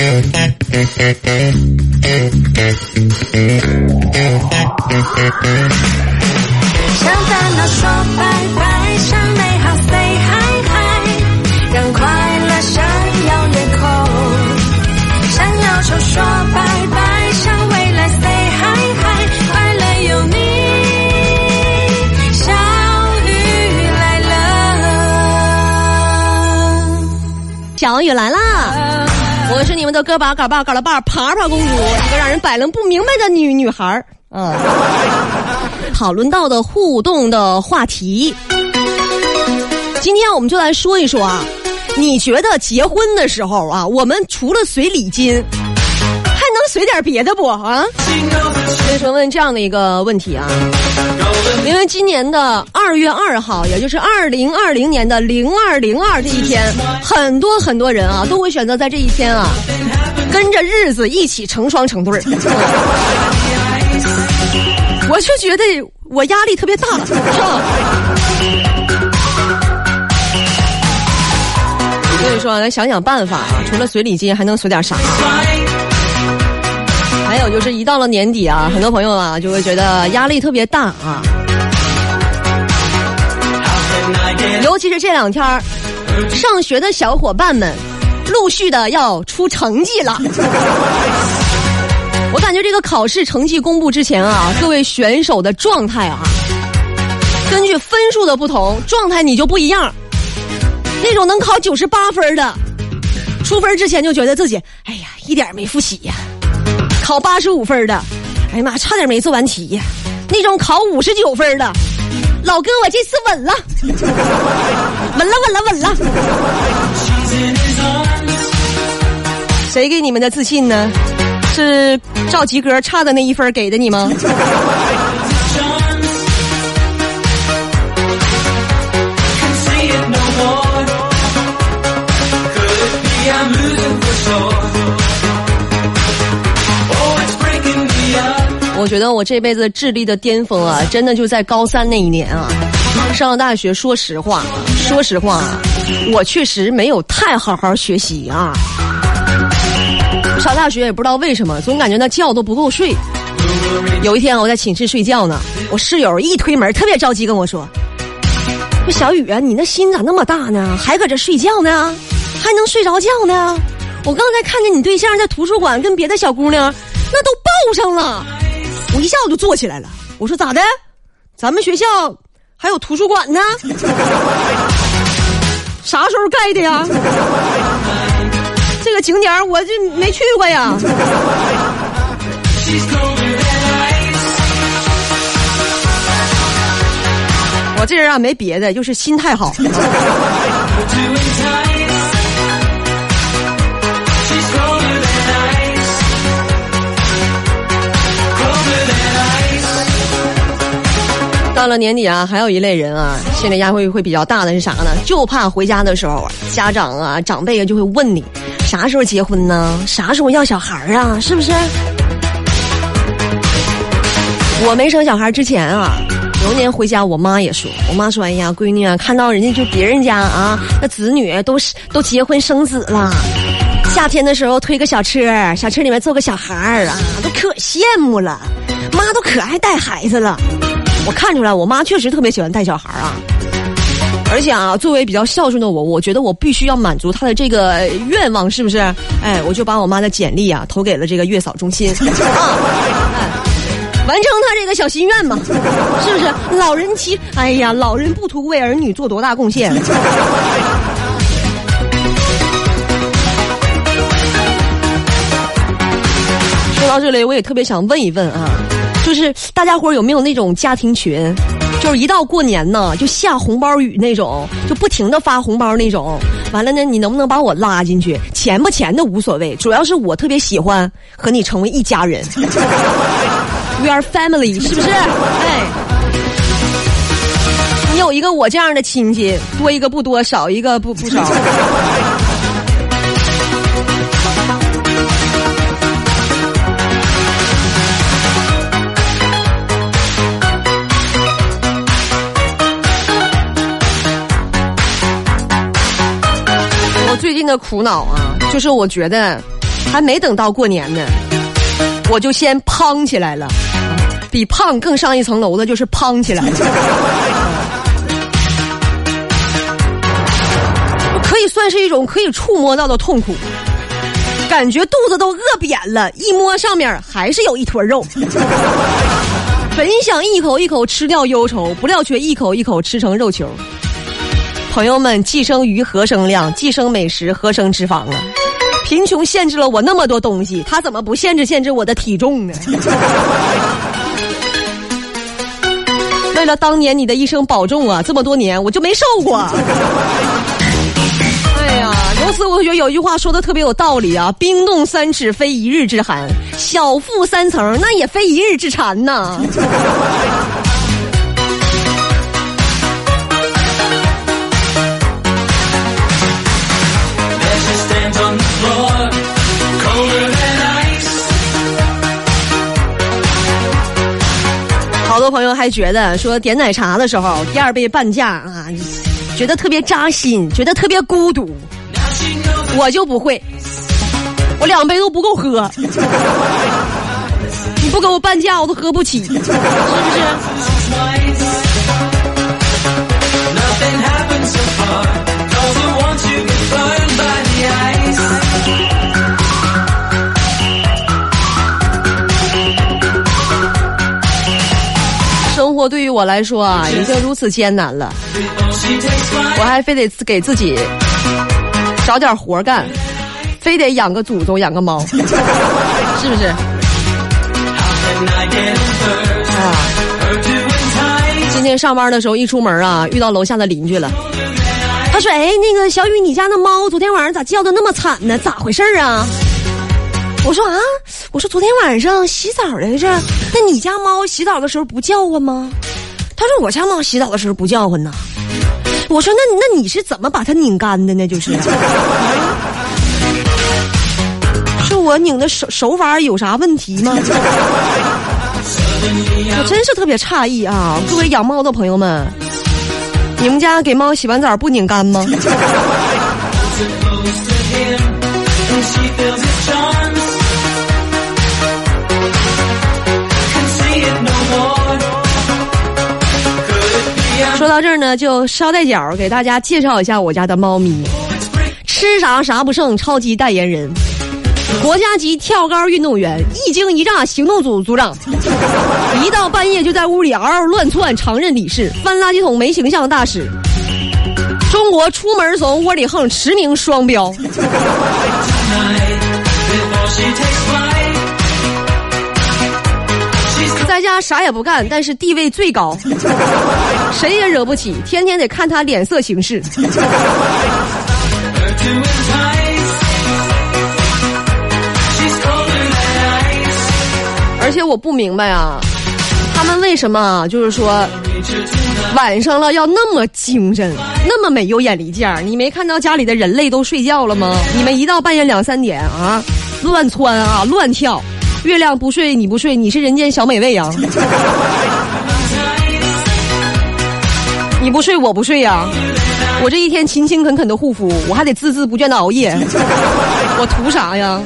向烦恼说拜拜，向美好 say hi hi，让快乐闪耀夜空。向忧愁说拜拜，向未来 say hi hi，快乐有你，小雨来了。小雨来啦！我是你们的歌把嘎巴嘎拉巴爬爬公主，一个让人摆弄不明白的女女孩儿。嗯，讨论到的互动的话题，今天我们就来说一说啊，你觉得结婚的时候啊，我们除了随礼金，还能随点别的不啊？所以说问这样的一个问题啊？因为今年的二月二号，也就是二零二零年的零二零二这一天，很多很多人啊都会选择在这一天啊，跟着日子一起成双成对儿。我就觉得我压力特别大，是吧？所以说，咱想想办法啊，除了随礼金，还能随点啥？有就是一到了年底啊，很多朋友啊就会觉得压力特别大啊。尤其是这两天儿，上学的小伙伴们陆续的要出成绩了。我感觉这个考试成绩公布之前啊，各位选手的状态啊，根据分数的不同，状态你就不一样。那种能考九十八分的，出分之前就觉得自己哎呀一点没复习呀；考八十五分的，哎呀妈差点没做完题呀；那种考五十九分的，老哥我这次稳了，稳了稳了稳了。谁给你们的自信呢？是照及格差的那一分给的你吗？我觉得我这辈子智力的巅峰啊，真的就在高三那一年啊。上了大学，说实话，说实话，我确实没有太好好学习啊。上大学也不知道为什么，总感觉那觉都不够睡。有一天我在寝室睡觉呢，我室友一推门，特别着急跟我说：“说小雨啊，你那心咋那么大呢？还搁这睡觉呢？还能睡着觉呢？我刚才看见你对象在图书馆跟别的小姑娘那都抱上了。”我一下我就坐起来了，我说咋的？咱们学校还有图书馆呢？啥时候盖的呀？这个景点我就没去过呀。我这人啊没别的，就是心态好。到了年底啊，还有一类人啊，心理压力会比较大的是啥呢？就怕回家的时候，家长啊、长辈啊就会问你，啥时候结婚呢？啥时候要小孩啊？是不是？我没生小孩之前啊，有年回家，我妈也说，我妈说，哎呀，闺女啊，看到人家就别人家啊，那子女都是都结婚生子了，夏天的时候推个小车，小车里面坐个小孩儿啊，都可羡慕了，妈都可爱带孩子了。我看出来，我妈确实特别喜欢带小孩啊，而且啊，作为比较孝顺的我，我觉得我必须要满足她的这个愿望，是不是？哎，我就把我妈的简历啊投给了这个月嫂中心，啊，哎，完成她这个小心愿嘛，是不是？老人妻，哎呀，老人不图为儿女做多大贡献。说到这里，我也特别想问一问啊。就是大家伙有没有那种家庭群，就是一到过年呢就下红包雨那种，就不停的发红包那种。完了呢，你能不能把我拉进去？钱不钱的无所谓，主要是我特别喜欢和你成为一家人。We are family，是不是？哎，你有一个我这样的亲戚，多一个不多，少一个不不少。的苦恼啊，就是我觉得还没等到过年呢，我就先胖起来了。比胖更上一层楼的就是胖起来了，可以算是一种可以触摸到的痛苦，感觉肚子都饿扁了，一摸上面还是有一坨肉。本想一口一口吃掉忧愁，不料却一口一口吃成肉球。朋友们，寄生鱼何生量？寄生美食何生脂肪啊？贫穷限制了我那么多东西，他怎么不限制限制我的体重呢？为了当年你的一生保重啊，这么多年我就没瘦过。哎呀，由此我觉得有句话说的特别有道理啊：冰冻三尺非一日之寒，小腹三层那也非一日之馋呐。好很多朋友还觉得说点奶茶的时候第二杯半价啊，觉得特别扎心，觉得特别孤独。我就不会，我两杯都不够喝。你不给我半价，我都喝不起，是不是？活对于我来说啊，已经如此艰难了，我还非得给自己找点活干，非得养个祖宗，养个猫，是不是？啊！今天上班的时候一出门啊，遇到楼下的邻居了。他说：“哎，那个小雨，你家那猫昨天晚上咋叫的那么惨呢？咋回事啊？”我说：“啊，我说昨天晚上洗澡来着。那你家猫洗澡的时候不叫唤吗？”他说：“我家猫洗澡的时候不叫唤呐。”我说：“那那你是怎么把它拧干的呢？就是，是我拧的手手法有啥问题吗？” 我真是特别诧异啊！各位养猫的朋友们，你们家给猫洗完澡不拧干吗？到这儿呢，就捎带脚给大家介绍一下我家的猫咪，吃啥啥不剩，超级代言人。国家级跳高运动员，一惊一乍行动组组长，一到半夜就在屋里嗷嗷乱窜，常任理事，翻垃圾桶没形象大使，中国出门怂窝里横驰名双标，在家啥也不干，但是地位最高，谁也惹不起，天天得看他脸色行事。而且我不明白啊，他们为什么就是说晚上了要那么精神，那么没有眼力见儿？你没看到家里的人类都睡觉了吗？你们一到半夜两三点啊，乱窜啊，乱跳，月亮不睡你不睡，你是人间小美味呀！你不睡我不睡呀，我这一天勤勤恳恳的护肤，我还得孜孜不倦的熬夜，我图啥呀？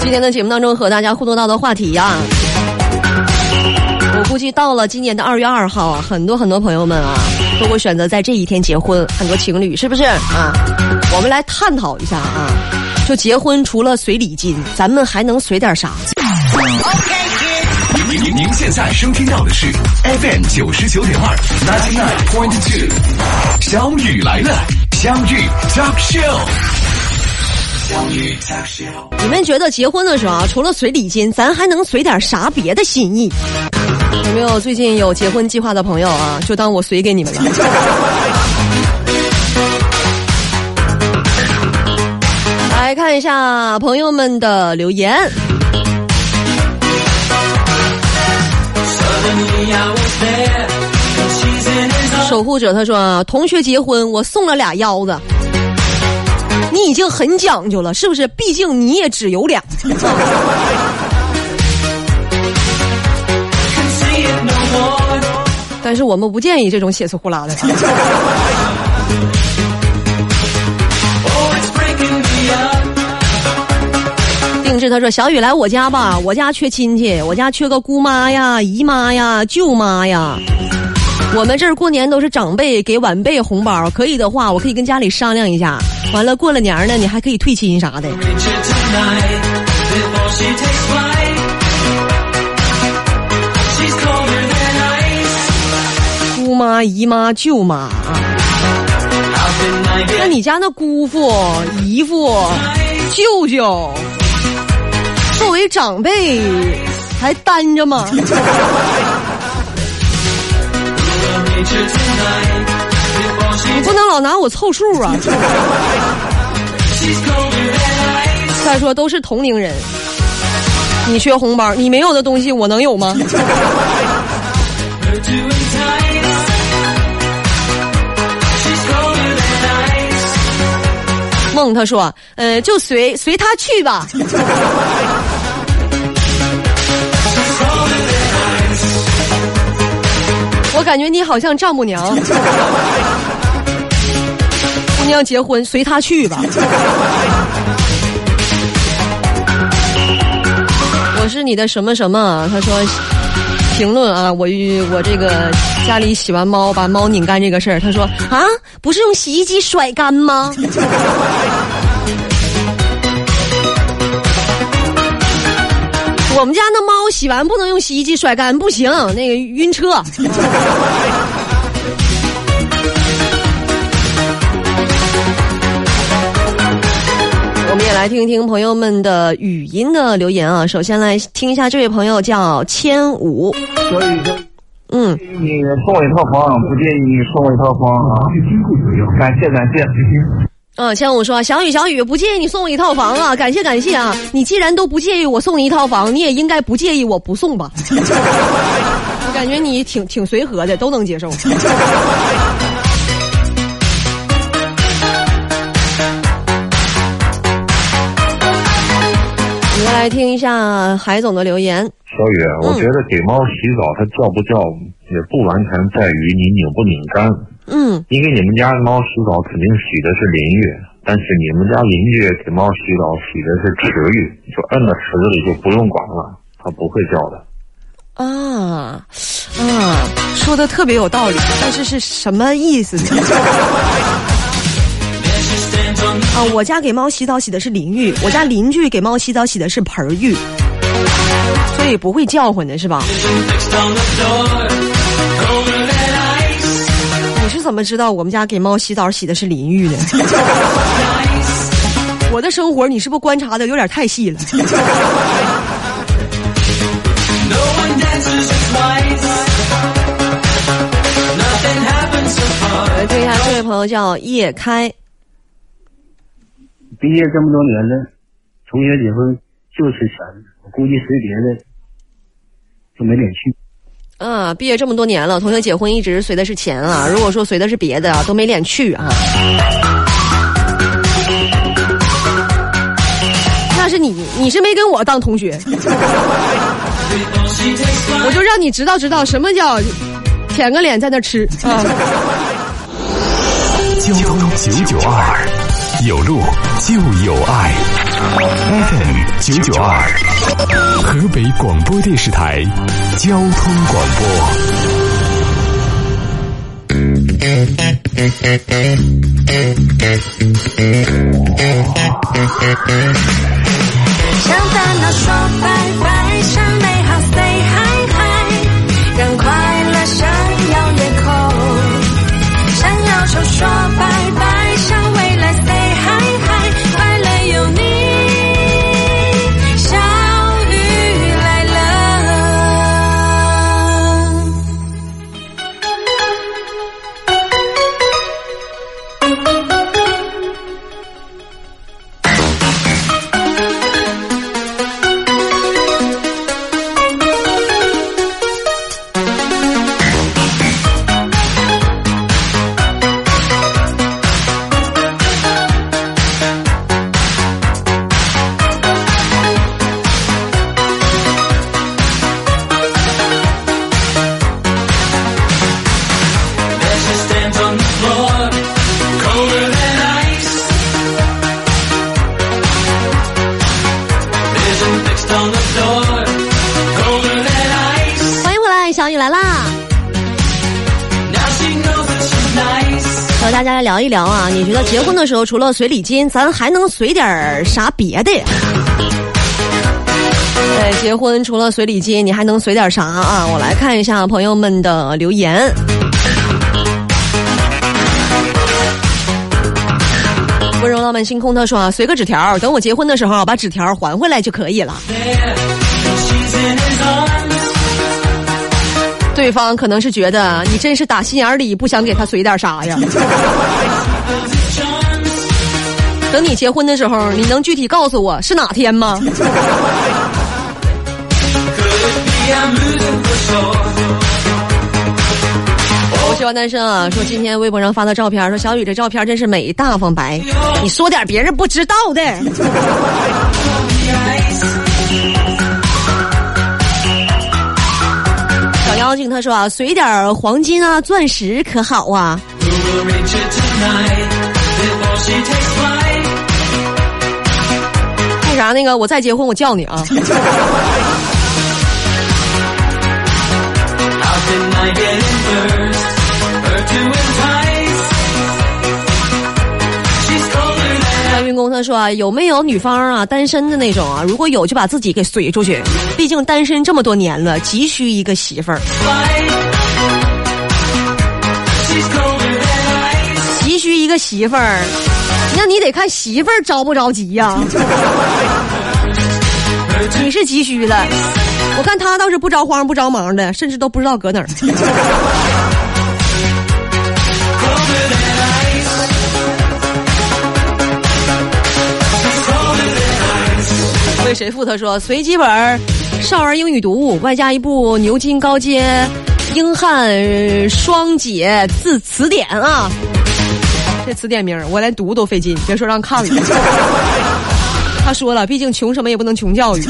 今天的节目当中和大家互动到的话题呀，我估计到了今年的二月二号啊，很多很多朋友们啊都会选择在这一天结婚，很多情侣是不是啊？我们来探讨一下啊，就结婚除了随礼金，咱们还能随点啥？您您您现在收听到的是 FM 九十九点二，ninety nine point two，小雨来了，相遇 talk show。你们觉得结婚的时候啊，除了随礼金，咱还能随点啥别的心意？有没有最近有结婚计划的朋友啊？就当我随给你们了。来看一下朋友们的留言。守护者他说：“同学结婚，我送了俩腰子。”你已经很讲究了，是不是？毕竟你也只有俩。但是我们不建议这种血丝呼啦的。定制他说：“小雨来我家吧，我家缺亲戚，我家缺个姑妈呀、姨妈呀、舅妈呀。我们这儿过年都是长辈给晚辈红包，可以的话，我可以跟家里商量一下。完了过了年呢，你还可以退亲啥的。”姨妈、舅妈，那你家那姑父、姨父、舅舅，作为长辈还单着吗？你不能老拿我凑数啊！再说都是同龄人，你缺红包，你没有的东西我能有吗？梦他说，呃，就随随他去吧。我感觉你好像丈母娘，姑娘结婚随他去吧。我是你的什么什么？他说评论啊，我与我这个家里洗完猫把猫拧干这个事儿，他说啊，不是用洗衣机甩干吗？我们家那猫洗完不能用洗衣机甩干，不行，那个晕车。我们也来听一听朋友们的语音的留言啊。首先来听一下这位朋友叫千五，所以说，嗯，你送我一套房，不介意你送我一套房啊？感 谢感谢。嗯，像我说小雨小雨不介意你送我一套房啊，感谢感谢啊！你既然都不介意我送你一套房，你也应该不介意我不送吧？我 感觉你挺挺随和的，都能接受。来听一下海总的留言。小雨，我觉得给猫洗澡，它叫不叫也不完全在于你拧不拧干。嗯，因为你们家猫洗澡肯定洗的是淋浴，但是你们家邻居给猫洗澡洗的是池浴，就摁到池子里就不用管了，它不会叫的。啊，啊，说的特别有道理，但是是什么意思呢？啊，我家给猫洗澡洗的是淋浴，我家邻居给猫洗澡洗的是盆浴，所以不会叫唤的是吧？你是怎么知道我们家给猫洗澡洗的是淋浴的？我的生活你是不是观察的有点太细了？来听一下这位朋友叫叶开，毕业这么多年了，同学结婚就是钱，我估计随别的就没脸去。嗯，毕业这么多年了，同学结婚一直随的是钱啊。如果说随的是别的，都没脸去啊。那是你，你是没跟我当同学，我就让你知道知道什么叫舔个脸在那吃啊。交通九九二，有路就有爱。FM 九九二，河北广播电视台交通广播。聊啊，你觉得结婚的时候除了随礼金，咱还能随点啥别的？对，结婚除了随礼金，你还能随点啥啊？我来看一下朋友们的留言。温柔浪漫星空他说啊，随个纸条，等我结婚的时候把纸条还回来就可以了。对方可能是觉得你真是打心眼里不想给他随点啥呀。等你结婚的时候，你能具体告诉我是哪天吗？我喜欢单身啊！说今天微博上发的照片，说小雨这照片真是美，大方白。你说点别人不知道的。小妖精他说啊，随点黄金啊、钻石可好啊？那啥，那个我再结婚我叫你啊。白云公他说啊，有没有女方啊单身的那种啊？如果有，就把自己给随出去。毕竟单身这么多年了，急需一个媳妇儿。急需一个媳妇儿，那你得看媳妇儿着不着急呀、你是急需的，我看他倒是不着慌不着忙的，甚至都不知道搁哪儿。为谁付？他说随机本儿少儿英语读物，外加一部牛津高阶英汉双解字词典啊。这词典名儿我连读都费劲，别说让看了。他说了，毕竟穷什么也不能穷教育。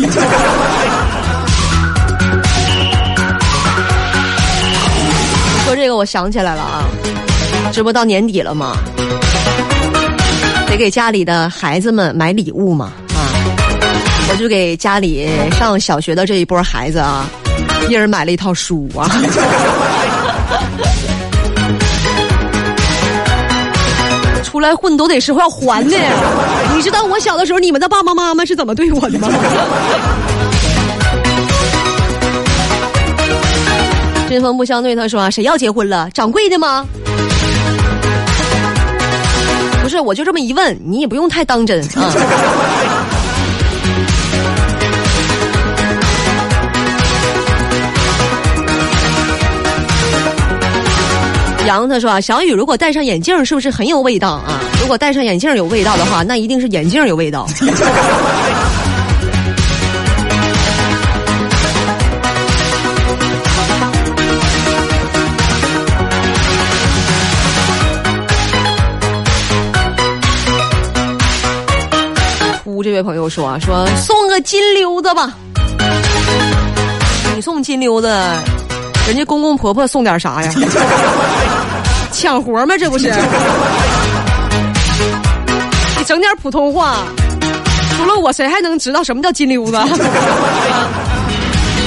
说这个我想起来了啊，这不到年底了吗？得给家里的孩子们买礼物嘛啊！我就给家里上小学的这一波孩子啊，一人买了一套书啊。出来混都得是要还的。你知道我小的时候你们的爸爸妈妈是怎么对我的吗？针锋不相对，他说，谁要结婚了？掌柜的吗？不是，我就这么一问，你也不用太当真啊。杨他说啊，小雨如果戴上眼镜，是不是很有味道啊？如果戴上眼镜有味道的话，那一定是眼镜有味道。哭这位朋友说啊，说送个金溜子吧。你送金溜子，人家公公婆婆送点啥呀？抢活吗？这不是？你整点普通话，除了我，谁还能知道什么叫金溜子？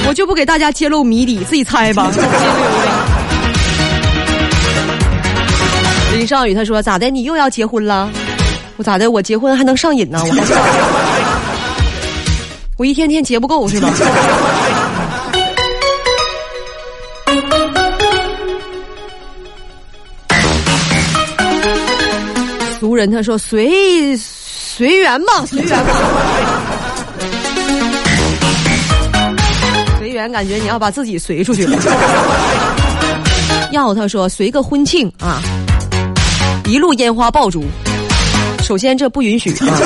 我就不给大家揭露谜底，自己猜吧。金溜子。林少宇他说：“咋的？你又要结婚了？我咋的？我结婚还能上瘾呢？我还 我一天天结不够是吧？”人他说随随缘吧，随缘吧，随缘感觉你要把自己随出去了。要他说随个婚庆啊，一路烟花爆竹，首先这不允许啊，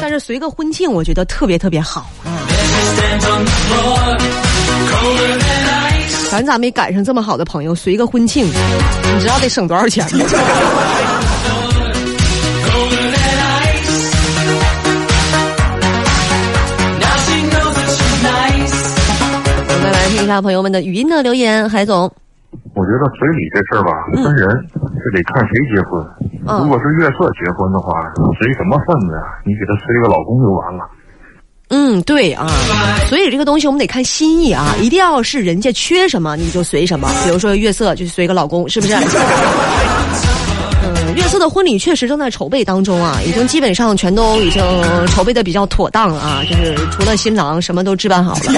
但是随个婚庆我觉得特别特别好啊。咱咋没赶上这么好的朋友？随个婚庆，你知道得省多少钱吗？我们来听一下朋友们的语音的留言，海总。我觉得随礼这事儿吧，分人，这得看谁结婚。嗯如果是月色结婚的话，随什么份子呀？你给他随个老公就完了。嗯，对啊，所以这个东西我们得看心意啊，一定要是人家缺什么你就随什么。比如说月色就随个老公，是不是？嗯，月色的婚礼确实正在筹备当中啊，已经基本上全都已经筹备的比较妥当啊，就是除了新郎什么都置办好了。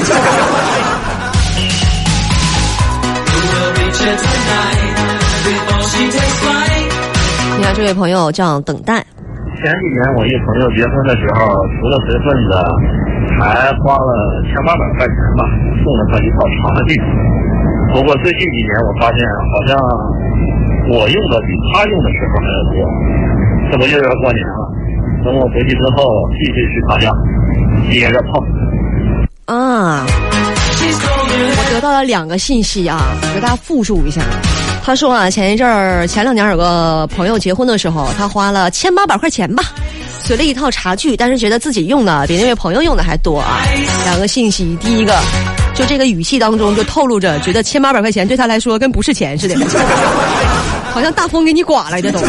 你看这位朋友叫等待，前几年我一朋友结婚的时候，除了随份子，还花了千八百块钱吧，送了他一套茶具。不过最近几年我发现，好像我用的比他用的时候还要多。这不又要过年了，等我回去之后，继续去他家接着碰。啊，我得到了两个信息啊，给大家复述一下。他说啊，前一阵儿、前两年有个朋友结婚的时候，他花了千八百块钱吧，随了一套茶具，但是觉得自己用的比那位朋友用的还多啊。两个信息，第一个，就这个语气当中就透露着觉得千八百块钱对他来说跟不是钱似的，好像大风给你刮来的都。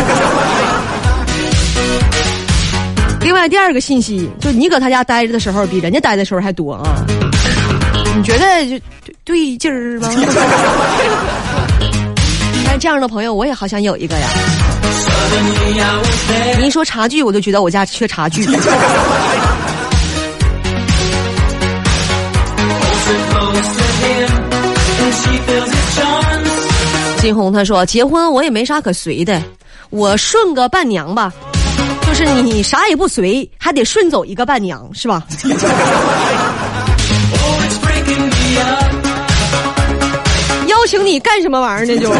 另外第二个信息，就你搁他家待着的时候，比人家待的时候还多啊。你觉得就对劲儿吗？但这样的朋友，我也好想有一个呀。你一说茶具，我就觉得我家缺茶具。金红他说结婚我也没啥可随的，我顺个伴娘吧，就是你啥也不随，还得顺走一个伴娘，是吧？请你干什么玩意儿呢？就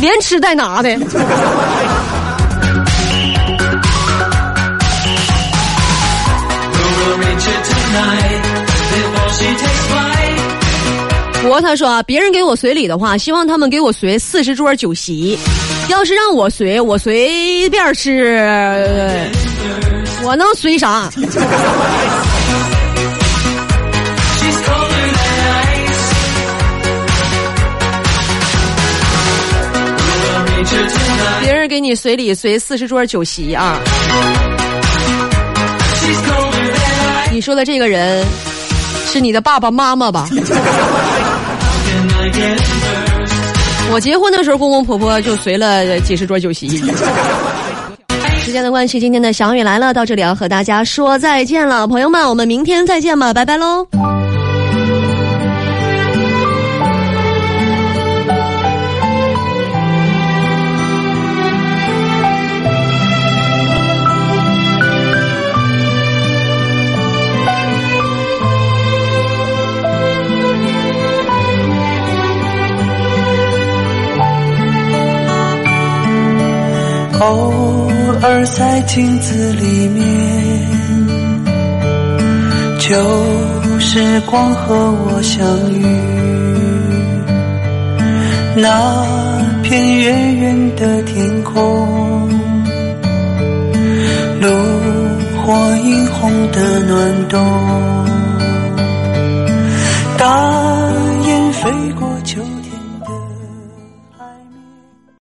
连吃带拿的。我他说啊，别人给我随礼的话，希望他们给我随四十桌酒席。要是让我随，我随便吃，我能随啥？别人给你随礼随四十桌酒席啊！你说的这个人是你的爸爸妈妈吧？我结婚的时候，公公婆婆就随了几十桌酒席。时间的关系，今天的小雨来了，到这里要和大家说再见了，朋友们，我们明天再见吧，拜拜喽！而在镜子里面，旧时光和我相遇。那片远远的天空，炉火映红的暖冬。